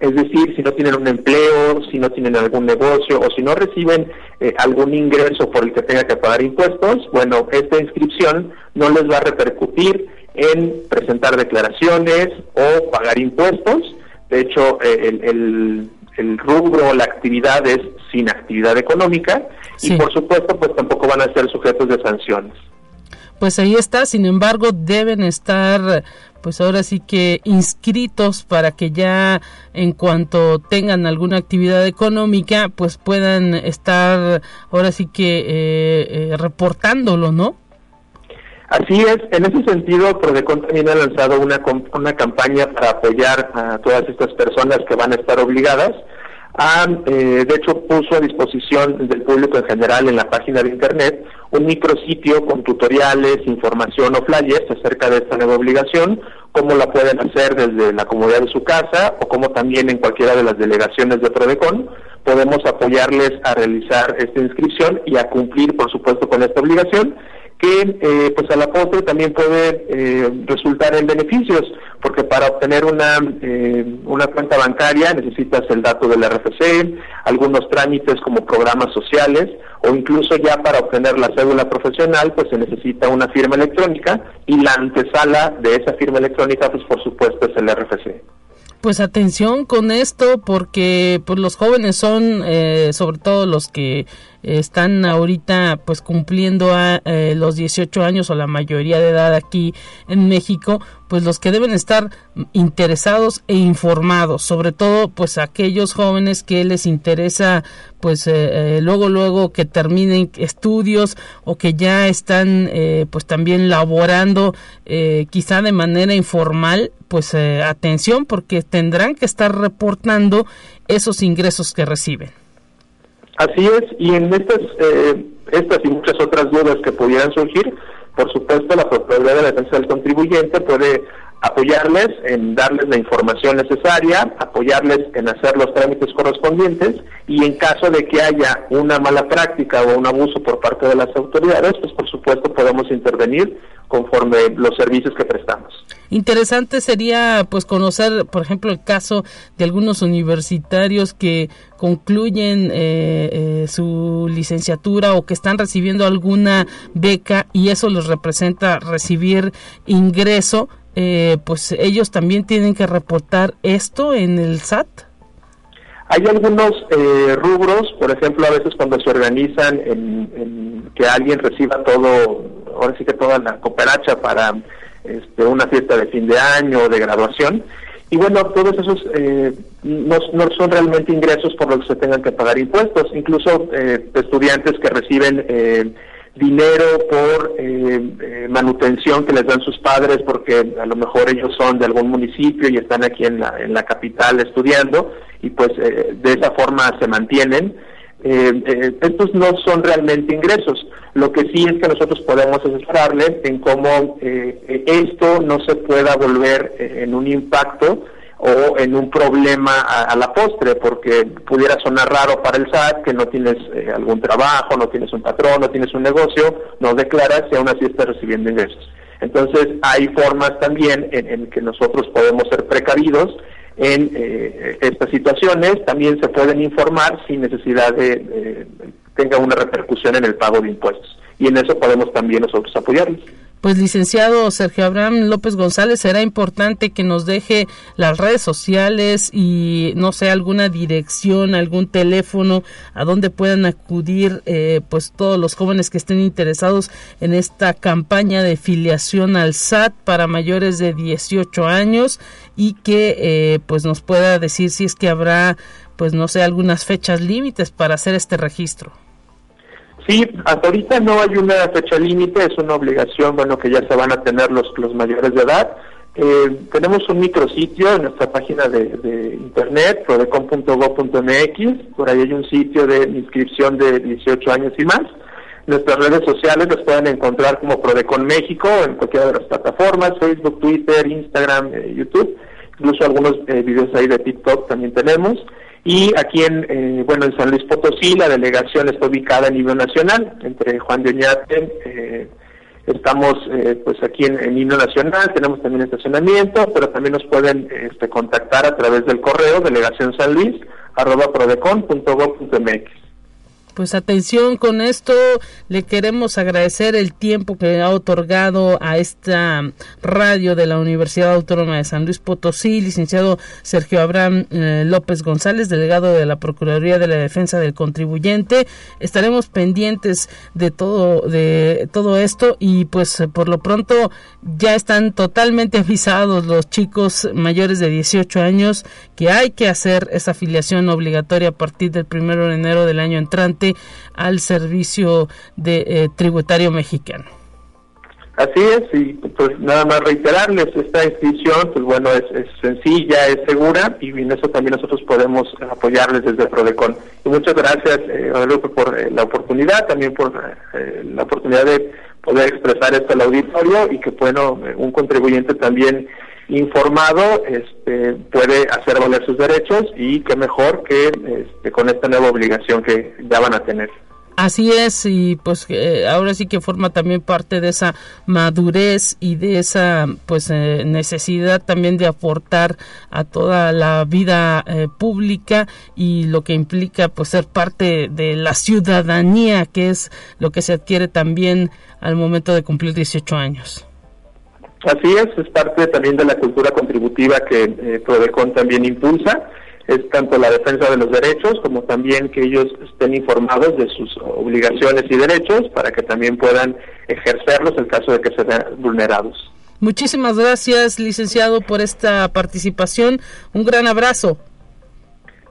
es decir, si no tienen un empleo, si no tienen algún negocio o si no reciben eh, algún ingreso por el que tenga que pagar impuestos, bueno, esta inscripción no les va a repercutir en presentar declaraciones o pagar impuestos. De hecho, eh, el, el, rubro, la actividad es sin actividad económica y por supuesto pues tampoco van a ser sujetos de sanciones. Pues ahí está, sin embargo deben estar pues ahora sí que inscritos para que ya en cuanto tengan alguna actividad económica pues puedan estar ahora sí que eh, eh, reportándolo, ¿no? Así es, en ese sentido, Prodecon también ha lanzado una, una campaña para apoyar a todas estas personas que van a estar obligadas. Ha, eh, de hecho, puso a disposición del público en general en la página de Internet un micrositio con tutoriales, información o flyers acerca de esta nueva obligación, cómo la pueden hacer desde la comodidad de su casa o como también en cualquiera de las delegaciones de Prodecon. Podemos apoyarles a realizar esta inscripción y a cumplir, por supuesto, con esta obligación que eh, pues a la postre también puede eh, resultar en beneficios, porque para obtener una, eh, una cuenta bancaria necesitas el dato del RFC, algunos trámites como programas sociales, o incluso ya para obtener la cédula profesional, pues se necesita una firma electrónica, y la antesala de esa firma electrónica, pues por supuesto es el RFC pues atención con esto porque pues los jóvenes son sobre todo los que están ahorita pues cumpliendo a eh, los 18 años o la mayoría de edad aquí en México, pues los que deben estar interesados e informados, sobre todo pues aquellos jóvenes que les interesa pues eh, eh, luego luego que terminen estudios o que ya están pues también laborando quizá de manera informal, pues atención porque tendrán que estar reportando esos ingresos que reciben. Así es, y en estas, eh, estas y muchas otras dudas que pudieran surgir, por supuesto, la Procuraduría de la Defensa del Contribuyente puede apoyarles en darles la información necesaria, apoyarles en hacer los trámites correspondientes y en caso de que haya una mala práctica o un abuso por parte de las autoridades, pues por supuesto podemos intervenir conforme los servicios que prestamos. Interesante sería pues conocer, por ejemplo, el caso de algunos universitarios que concluyen eh, eh, su licenciatura o que están recibiendo alguna beca y eso les representa recibir ingreso, eh, pues ellos también tienen que reportar esto en el SAT. Hay algunos rubros, por ejemplo, a veces cuando se organizan en que alguien reciba todo ahora sí que toda la cooperacha para este, una fiesta de fin de año de graduación. Y bueno, todos esos eh, no, son realmente ingresos por los que se tengan que pagar impuestos. Incluso eh, estudiantes que reciben eh, dinero por manutención que les dan sus padres porque a lo mejor ellos son de algún municipio y están aquí en la, en la capital estudiando y pues de esa forma se mantienen. Estos no son realmente ingresos. Lo que sí es que nosotros podemos asesorarle en cómo eh, esto no se pueda volver eh, en un impacto o en un problema a, la postre, porque pudiera sonar raro para el SAT que no tienes eh, algún trabajo, no tienes un patrón, no tienes un negocio, no declaras y aún así estás recibiendo ingresos. Entonces hay formas también en, que nosotros podemos ser precavidos en estas situaciones, también se pueden informar sin necesidad de tenga una repercusión en el pago de impuestos. Y en eso podemos también nosotros apoyarles. Pues licenciado Sergio Abraham López González, será importante que nos deje las redes sociales y no sé, alguna dirección, algún teléfono a donde puedan acudir eh, pues todos los jóvenes que estén interesados en esta campaña de filiación al SAT para mayores de 18 años y que eh, pues nos pueda decir si es que habrá pues no sé, algunas fechas límites para hacer este registro. Sí, hasta ahorita no hay una fecha límite, es una obligación, bueno, que ya se van a tener los, los mayores de edad. Eh, tenemos un micrositio en nuestra página de, internet, prodecon.gov.mx, por ahí hay un sitio de inscripción de 18 años y más. Nuestras redes sociales las pueden encontrar como Prodecon México en cualquiera de las plataformas, Facebook, Twitter, Instagram, eh, YouTube, incluso algunos eh, videos ahí de TikTok también tenemos. Y aquí en, eh, bueno, en San Luis Potosí la delegación está ubicada a nivel nacional, entre Juan de Oñate, eh, estamos eh, pues aquí en, en himno nacional, tenemos también estacionamiento, pero también nos pueden este, contactar a través del correo delegación San Luis arroba prodecon.gov.mx. Pues atención con esto, le queremos agradecer el tiempo que ha otorgado a esta radio de la Universidad Autónoma de San Luis Potosí, licenciado Sergio Abraham eh, López González, delegado de la Procuraduría de la Defensa del Contribuyente. Estaremos pendientes de todo de todo esto y pues por lo pronto ya están totalmente avisados los chicos mayores de 18 años que hay que hacer esa afiliación obligatoria a partir del primero de enero del año entrante al servicio de eh, tributario mexicano. Así es, y pues nada más reiterarles, esta inscripción, pues bueno, es, sencilla, es segura, y en eso también nosotros podemos apoyarles desde Prodecon. Y muchas gracias, eh, por eh, la oportunidad, también por eh, la oportunidad de poder expresar esto al auditorio y que, bueno, un contribuyente también informado este, puede hacer valer sus derechos y qué mejor que este, con esta nueva obligación que ya van a tener. Así es, y pues eh, ahora sí que forma también parte de esa madurez y de esa pues eh, necesidad también de aportar a toda la vida eh, pública y lo que implica pues ser parte de la ciudadanía, que es lo que se adquiere también al momento de cumplir 18 años. Así es, es parte también de la cultura contributiva que eh, Prodecon también impulsa. Es tanto la defensa de los derechos como también que ellos estén informados de sus obligaciones y derechos para que también puedan ejercerlos en caso de que se vean vulnerados. Muchísimas gracias, licenciado, por esta participación. Un gran abrazo.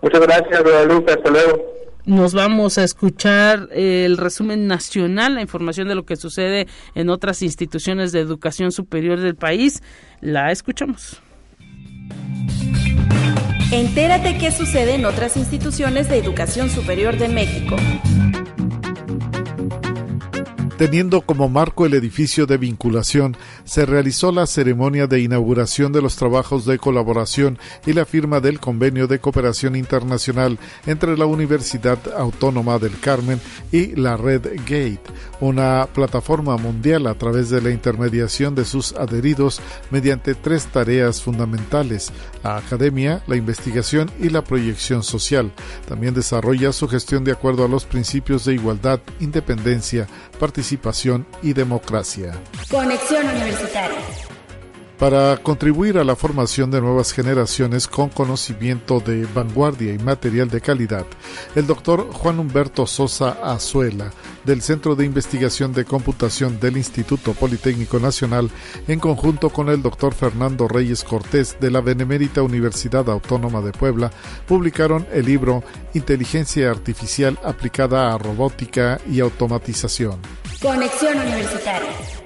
Muchas gracias, Guadalupe. Hasta luego. Nos vamos a escuchar el resumen nacional, la información de lo que sucede en otras instituciones de educación superior del país. La escuchamos. Entérate qué sucede en otras instituciones de educación superior de México. Teniendo como marco el edificio de vinculación, se realizó la ceremonia de inauguración de los trabajos de colaboración y la firma del convenio de cooperación internacional entre la Universidad Autónoma del Carmen y la Red Gate, una plataforma mundial a través de la intermediación de sus adheridos mediante tres tareas fundamentales, la academia, la investigación y la proyección social. También desarrolla su gestión de acuerdo a los principios de igualdad, independencia, participación y democracia. Conexión Universitaria para contribuir a la formación de nuevas generaciones con conocimiento de vanguardia y material de calidad, el doctor Juan Humberto Sosa Azuela, del Centro de Investigación de Computación del Instituto Politécnico Nacional, en conjunto con el doctor Fernando Reyes Cortés de la Benemérita Universidad Autónoma de Puebla, publicaron el libro Inteligencia Artificial aplicada a robótica y automatización. Conexión Universitaria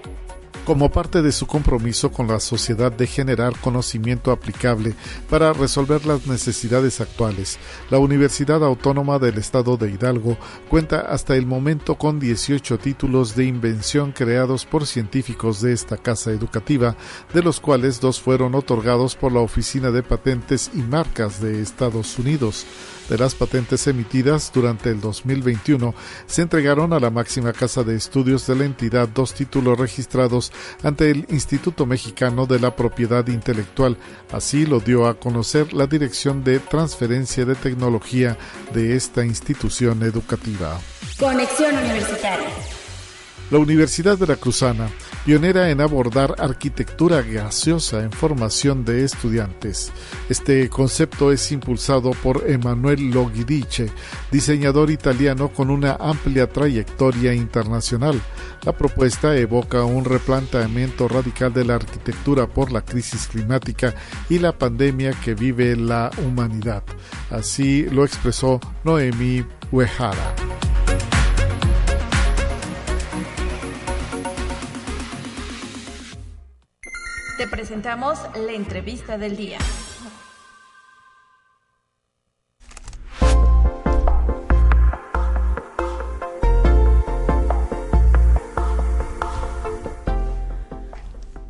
como parte de su compromiso con la sociedad de generar conocimiento aplicable para resolver las necesidades actuales. La Universidad Autónoma del Estado de Hidalgo cuenta hasta el momento con 18 títulos de invención creados por científicos de esta casa educativa, de los cuales dos fueron otorgados por la Oficina de Patentes y Marcas de Estados Unidos de las patentes emitidas durante el 2021, se entregaron a la máxima casa de estudios de la entidad dos títulos registrados ante el Instituto Mexicano de la Propiedad Intelectual. Así lo dio a conocer la Dirección de Transferencia de Tecnología de esta institución educativa. Conexión Universitaria. La Universidad Veracruzana pionera en abordar arquitectura gaseosa en formación de estudiantes. Este concepto es impulsado por Emanuel Loghidice, diseñador italiano con una amplia trayectoria internacional. La propuesta evoca un replanteamiento radical de la arquitectura por la crisis climática y la pandemia que vive la humanidad. Así lo expresó Noemi Uehara. Te presentamos la entrevista del día.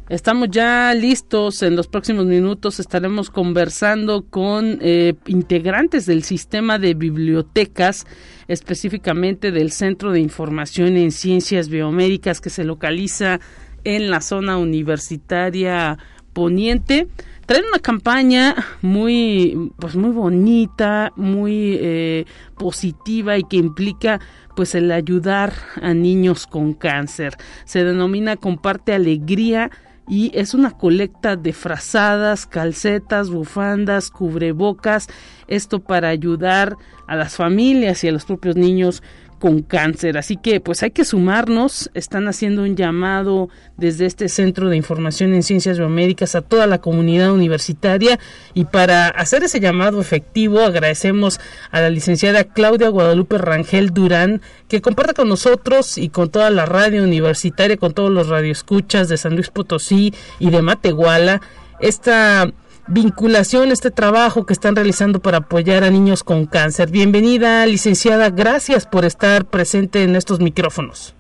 Estamos ya listos. En los próximos minutos estaremos conversando con eh, integrantes del sistema de bibliotecas, específicamente del Centro de Información en Ciencias Biomédicas que se localiza en la zona universitaria poniente. Traen una campaña muy pues muy bonita muy eh, positiva y que implica pues el ayudar a niños con cáncer. Se denomina comparte alegría y es una colecta de frazadas, calcetas, bufandas, cubrebocas, esto para ayudar a las familias y a los propios niños con cáncer. Así que pues hay que sumarnos. Están haciendo un llamado desde este Centro de Información en Ciencias Biomédicas a toda la comunidad universitaria y para hacer ese llamado efectivo agradecemos a la licenciada Claudia Guadalupe Rangel Durán que comparte con nosotros y con toda la radio universitaria, con todos los radioescuchas de San Luis Potosí y de Matehuala esta vinculación, este trabajo que están realizando para apoyar a niños con cáncer. Bienvenida, licenciada. Gracias por estar presente en estos micrófonos.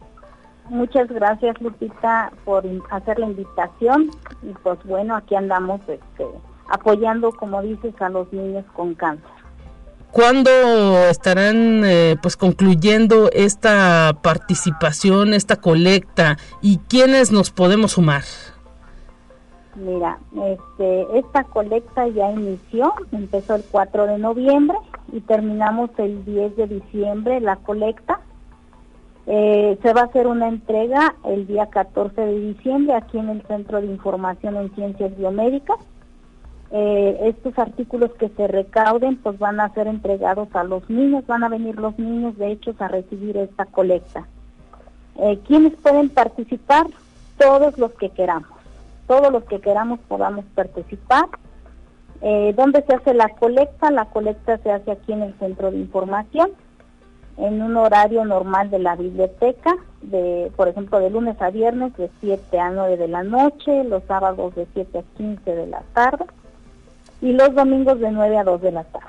Muchas gracias, Lupita, por hacer la invitación. Y pues bueno, aquí andamos este, apoyando, como dices, a los niños con cáncer. ¿Cuándo estarán eh, pues concluyendo esta participación, esta colecta y quiénes nos podemos sumar? Mira, este, esta colecta ya inició, empezó el 4 de noviembre y terminamos el 10 de diciembre la colecta. Eh, se va a hacer una entrega el día 14 de diciembre aquí en el Centro de Información en Ciencias Biomédicas. Eh, estos artículos que se recauden pues van a ser entregados a los niños, van a venir los niños de hecho a recibir esta colecta. Eh, ¿Quiénes pueden participar? Todos los que queramos todos los que queramos podamos participar. Eh, ¿Dónde se hace la colecta? La colecta se hace aquí en el centro de información, en un horario normal de la biblioteca, de, por ejemplo, de lunes a viernes de 7 a 9 de la noche, los sábados de 7 a 15 de la tarde y los domingos de 9 a 2 de la tarde.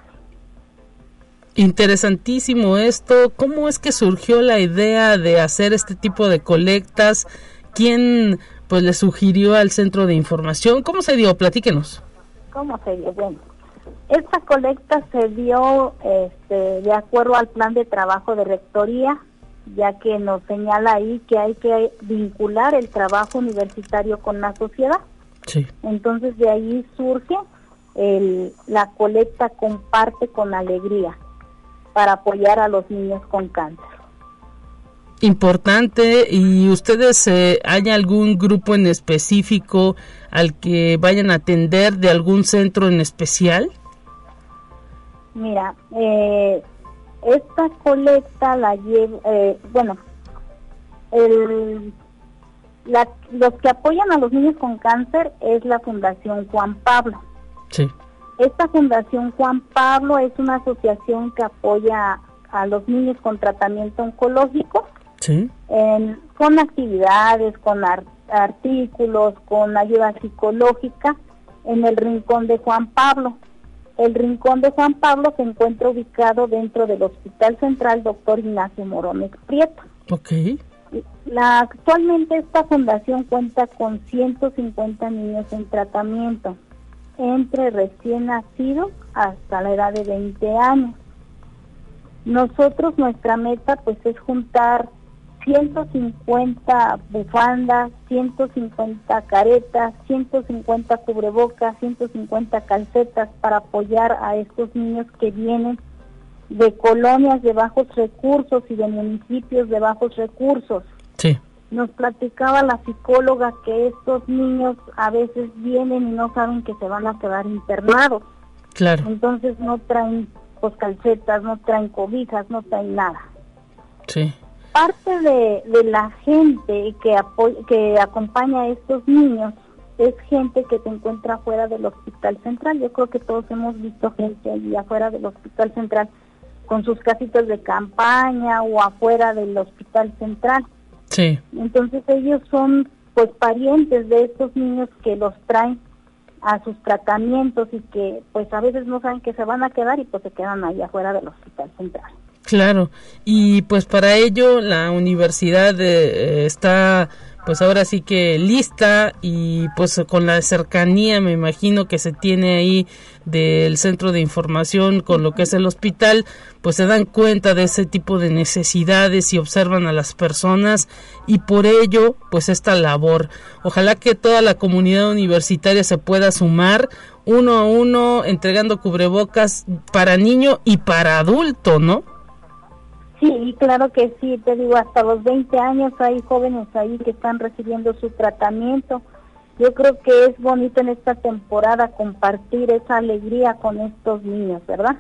Interesantísimo esto. ¿Cómo es que surgió la idea de hacer este tipo de colectas? ¿Quién pues le sugirió al centro de información? ¿Cómo se dio? Platíquenos. ¿Cómo se dio? Bueno, esta colecta se dio este, de acuerdo al plan de trabajo de rectoría, ya que nos señala ahí que hay que vincular el trabajo universitario con la sociedad. Sí. Entonces de ahí surge el, la colecta comparte con alegría para apoyar a los niños con cáncer. Importante, ¿y ustedes eh, hay algún grupo en específico al que vayan a atender de algún centro en especial? Mira, eh, esta colecta la lleva, eh, bueno, el, la, los que apoyan a los niños con cáncer es la Fundación Juan Pablo. Sí. Esta Fundación Juan Pablo es una asociación que apoya a los niños con tratamiento oncológico Sí. en- con actividades, con ar- artículos, con ayuda psicológica en el Rincón de Juan Pablo. El Rincón de Juan Pablo se encuentra ubicado dentro del Hospital Central Dr. Ignacio Morones Prieto. Ok. La, actualmente esta fundación cuenta con 150 niños en tratamiento, entre recién nacidos hasta la edad de 20 años. Nosotros nuestra meta pues es juntar 150 bufandas, 150 caretas, 150 cubrebocas, 150 calcetas para apoyar a estos niños que vienen de colonias de bajos recursos y de municipios de bajos recursos. Sí. Nos platicaba la psicóloga que estos niños a veces vienen y no saben que se van a quedar internados. Claro. Entonces no traen pues calcetas, no traen cobijas, no traen nada. Sí. Parte de, de la gente que, que acompaña a estos niños es gente que se encuentra fuera del hospital central. Yo creo que todos hemos visto gente allí afuera del hospital central con sus casitas de campaña o afuera del hospital central. Sí. Entonces ellos son pues parientes de estos niños que los traen a sus tratamientos y que pues a veces no saben que se van a quedar y pues se quedan ahí afuera del hospital central. Claro, y pues para ello la universidad eh, está pues ahora sí que lista y pues con la cercanía me imagino que se tiene ahí del centro de información con lo que es el hospital, pues se dan cuenta de ese tipo de necesidades y observan a las personas y por ello pues esta labor. Ojalá que toda la comunidad universitaria se pueda sumar uno a uno entregando cubrebocas para niño y para adulto, ¿no? Sí, claro que sí, te digo, hasta los 20 años hay jóvenes ahí que están recibiendo su tratamiento. Yo creo que es bonito en esta temporada compartir esa alegría con estos niños, ¿verdad?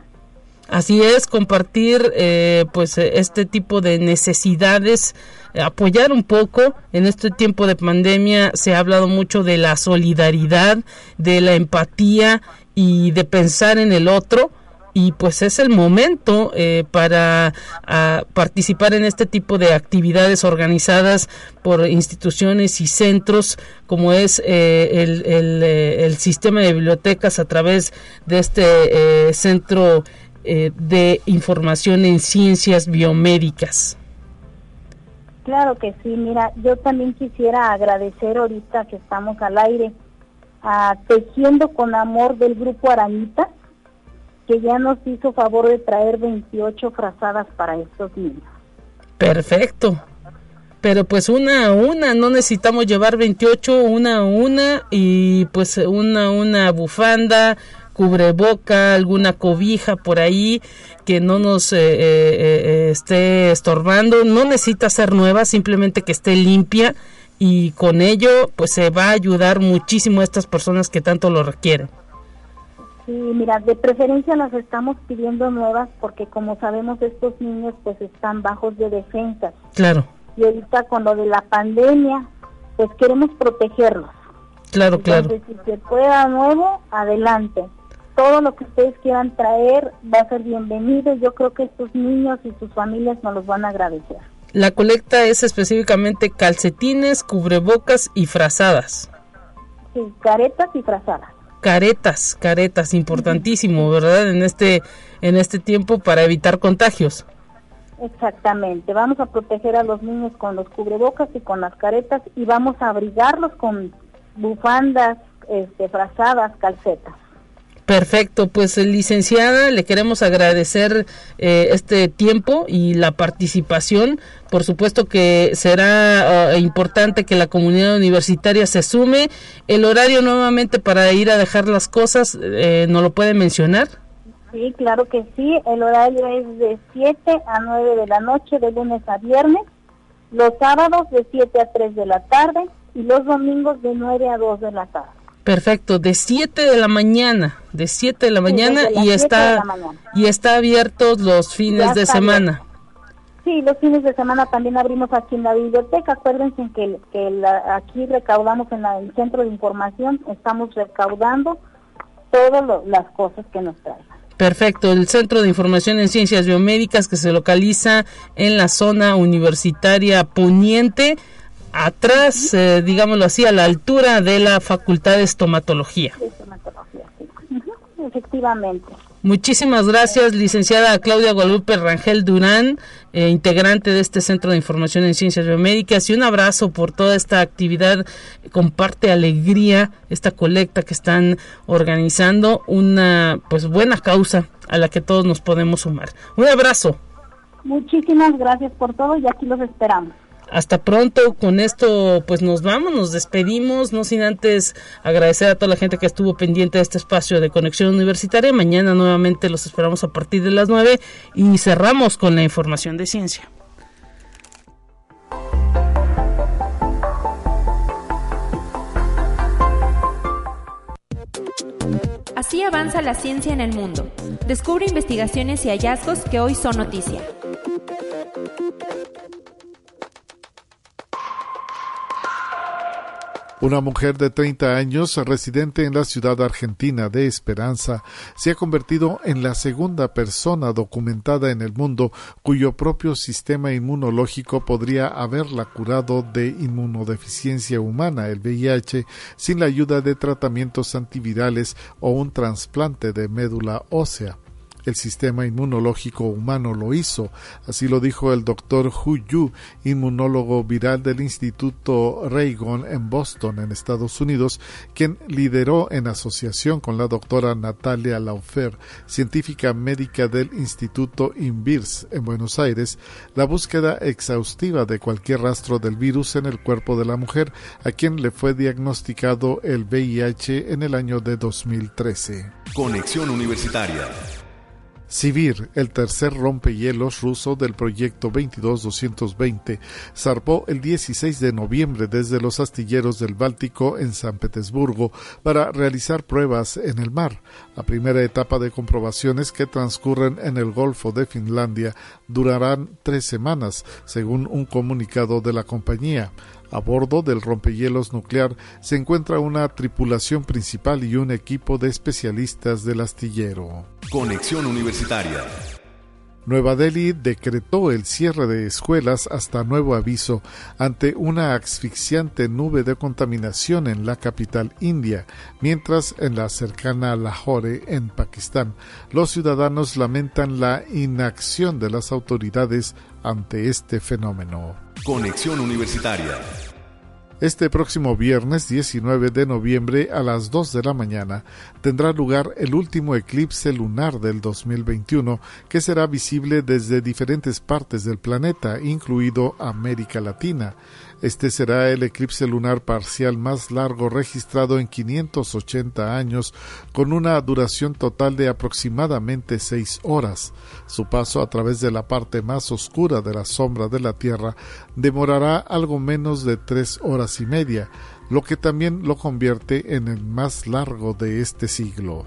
Así es, compartir eh, pues eh, este tipo de necesidades, eh, apoyar un poco. En este tiempo de pandemia se ha hablado mucho de la solidaridad, de la empatía y de pensar en el otro. Y pues es el momento eh, para ah, participar en este tipo de actividades organizadas por instituciones y centros como es eh, el, el, eh, sistema de bibliotecas a través de este eh, centro eh, de información en ciencias biomédicas. Claro que sí, mira, yo también quisiera agradecer ahorita que estamos al aire a Tejiendo con Amor del Grupo Arañita, que ya nos hizo favor de traer 28 frazadas para estos niños. Perfecto. Pero pues una a una, no necesitamos llevar 28, una a una y pues una a una bufanda, cubreboca, alguna cobija por ahí que no nos eh, eh, eh, esté estorbando. No necesita ser nueva, simplemente que esté limpia y con ello pues se va a ayudar muchísimo a estas personas que tanto lo requieren. Sí, mira, de preferencia las estamos pidiendo nuevas porque como sabemos estos niños pues están bajos de defensa Claro, y ahorita con lo de la pandemia pues queremos protegerlos. claro, claro. Entonces si se pueda nuevo, adelante. Todo lo que ustedes quieran traer va a ser bienvenido. Yo creo que estos niños y sus familias nos los van a agradecer. La colecta es específicamente calcetines, cubrebocas y frazadas. Sí, caretas y frazadas. Caretas, caretas, importantísimo, ¿verdad? En este, en este tiempo para evitar contagios. Exactamente, vamos a proteger a los niños con los cubrebocas y con las caretas y vamos a abrigarlos con bufandas, este, frazadas, calcetas. Perfecto, pues licenciada, le queremos agradecer eh, este tiempo y la participación. Por supuesto que será ah, importante que la comunidad universitaria se sume. El horario nuevamente para ir a dejar las cosas, eh, ¿no lo puede mencionar? Sí, claro que sí. El horario es de 7 a 9 de la noche, de lunes a viernes. Los sábados de 7 a 3 de la tarde y los domingos de 9 a 2 de la tarde. Perfecto, de 7 de la mañana, de 7 de la mañana y está y está abierto los fines de semana. Sí, los fines de semana también abrimos aquí en la biblioteca. Acuérdense que, que aquí recaudamos en el centro de información, estamos recaudando todas las cosas que nos traen. Perfecto, el Centro de Información en Ciencias Biomédicas que se localiza en la zona universitaria poniente atrás, eh, digámoslo así, a la altura de la Facultad de Estomatología. Efectivamente. Muchísimas gracias, licenciada Claudia Guadalupe Rangel Durán, eh, integrante de este Centro de Información en Ciencias Biomédicas, y un abrazo por toda esta actividad. Comparte alegría esta colecta que están organizando, una pues buena causa a la que todos nos podemos sumar. Un abrazo. Muchísimas gracias por todo y aquí los esperamos. Hasta pronto, con esto pues nos vamos, nos despedimos, no sin antes agradecer a toda la gente que estuvo pendiente de este espacio de conexión universitaria. Mañana nuevamente los esperamos a partir de las 9 y cerramos con la información de ciencia. Así avanza la ciencia en el mundo. Descubre investigaciones y hallazgos que hoy son noticia. Una mujer de 30 años, residente en la ciudad argentina de Esperanza, se ha convertido en la segunda persona documentada en el mundo cuyo propio sistema inmunológico podría haberla curado de inmunodeficiencia humana, el VIH, sin la ayuda de tratamientos antivirales o un trasplante de médula ósea. El sistema inmunológico humano lo hizo, así lo dijo el doctor Hu Yu, inmunólogo viral del Instituto Reagan en Boston, en Estados Unidos, quien lideró en asociación con la doctora Natalia Laufer, científica médica del Instituto Invirs en Buenos Aires, la búsqueda exhaustiva de cualquier rastro del virus en el cuerpo de la mujer a quien le fue diagnosticado el VIH en el año de 2013. Conexión Universitaria Sibir, el tercer rompehielos ruso del proyecto 22220, zarpó el 16 de noviembre desde los astilleros del Báltico en San Petersburgo para realizar pruebas en el mar. La primera etapa de comprobaciones que transcurren en el Golfo de Finlandia durarán tres semanas, según un comunicado de la compañía. A bordo del rompehielos nuclear se encuentra una tripulación principal y un equipo de especialistas del astillero. Conexión Universitaria. Nueva Delhi decretó el cierre de escuelas hasta nuevo aviso ante una asfixiante nube de contaminación en la capital india, mientras en la cercana Lahore, en Pakistán, los ciudadanos lamentan la inacción de las autoridades ante este fenómeno. Conexión Universitaria. Este próximo viernes 19 de noviembre a las 2 de la mañana tendrá lugar el último eclipse lunar del 2021 que será visible desde diferentes partes del planeta, incluido América Latina. Este será el eclipse lunar parcial más largo registrado en 580 años, con una duración total de aproximadamente seis horas. Su paso a través de la parte más oscura de la sombra de la Tierra demorará algo menos de tres horas y media, lo que también lo convierte en el más largo de este siglo.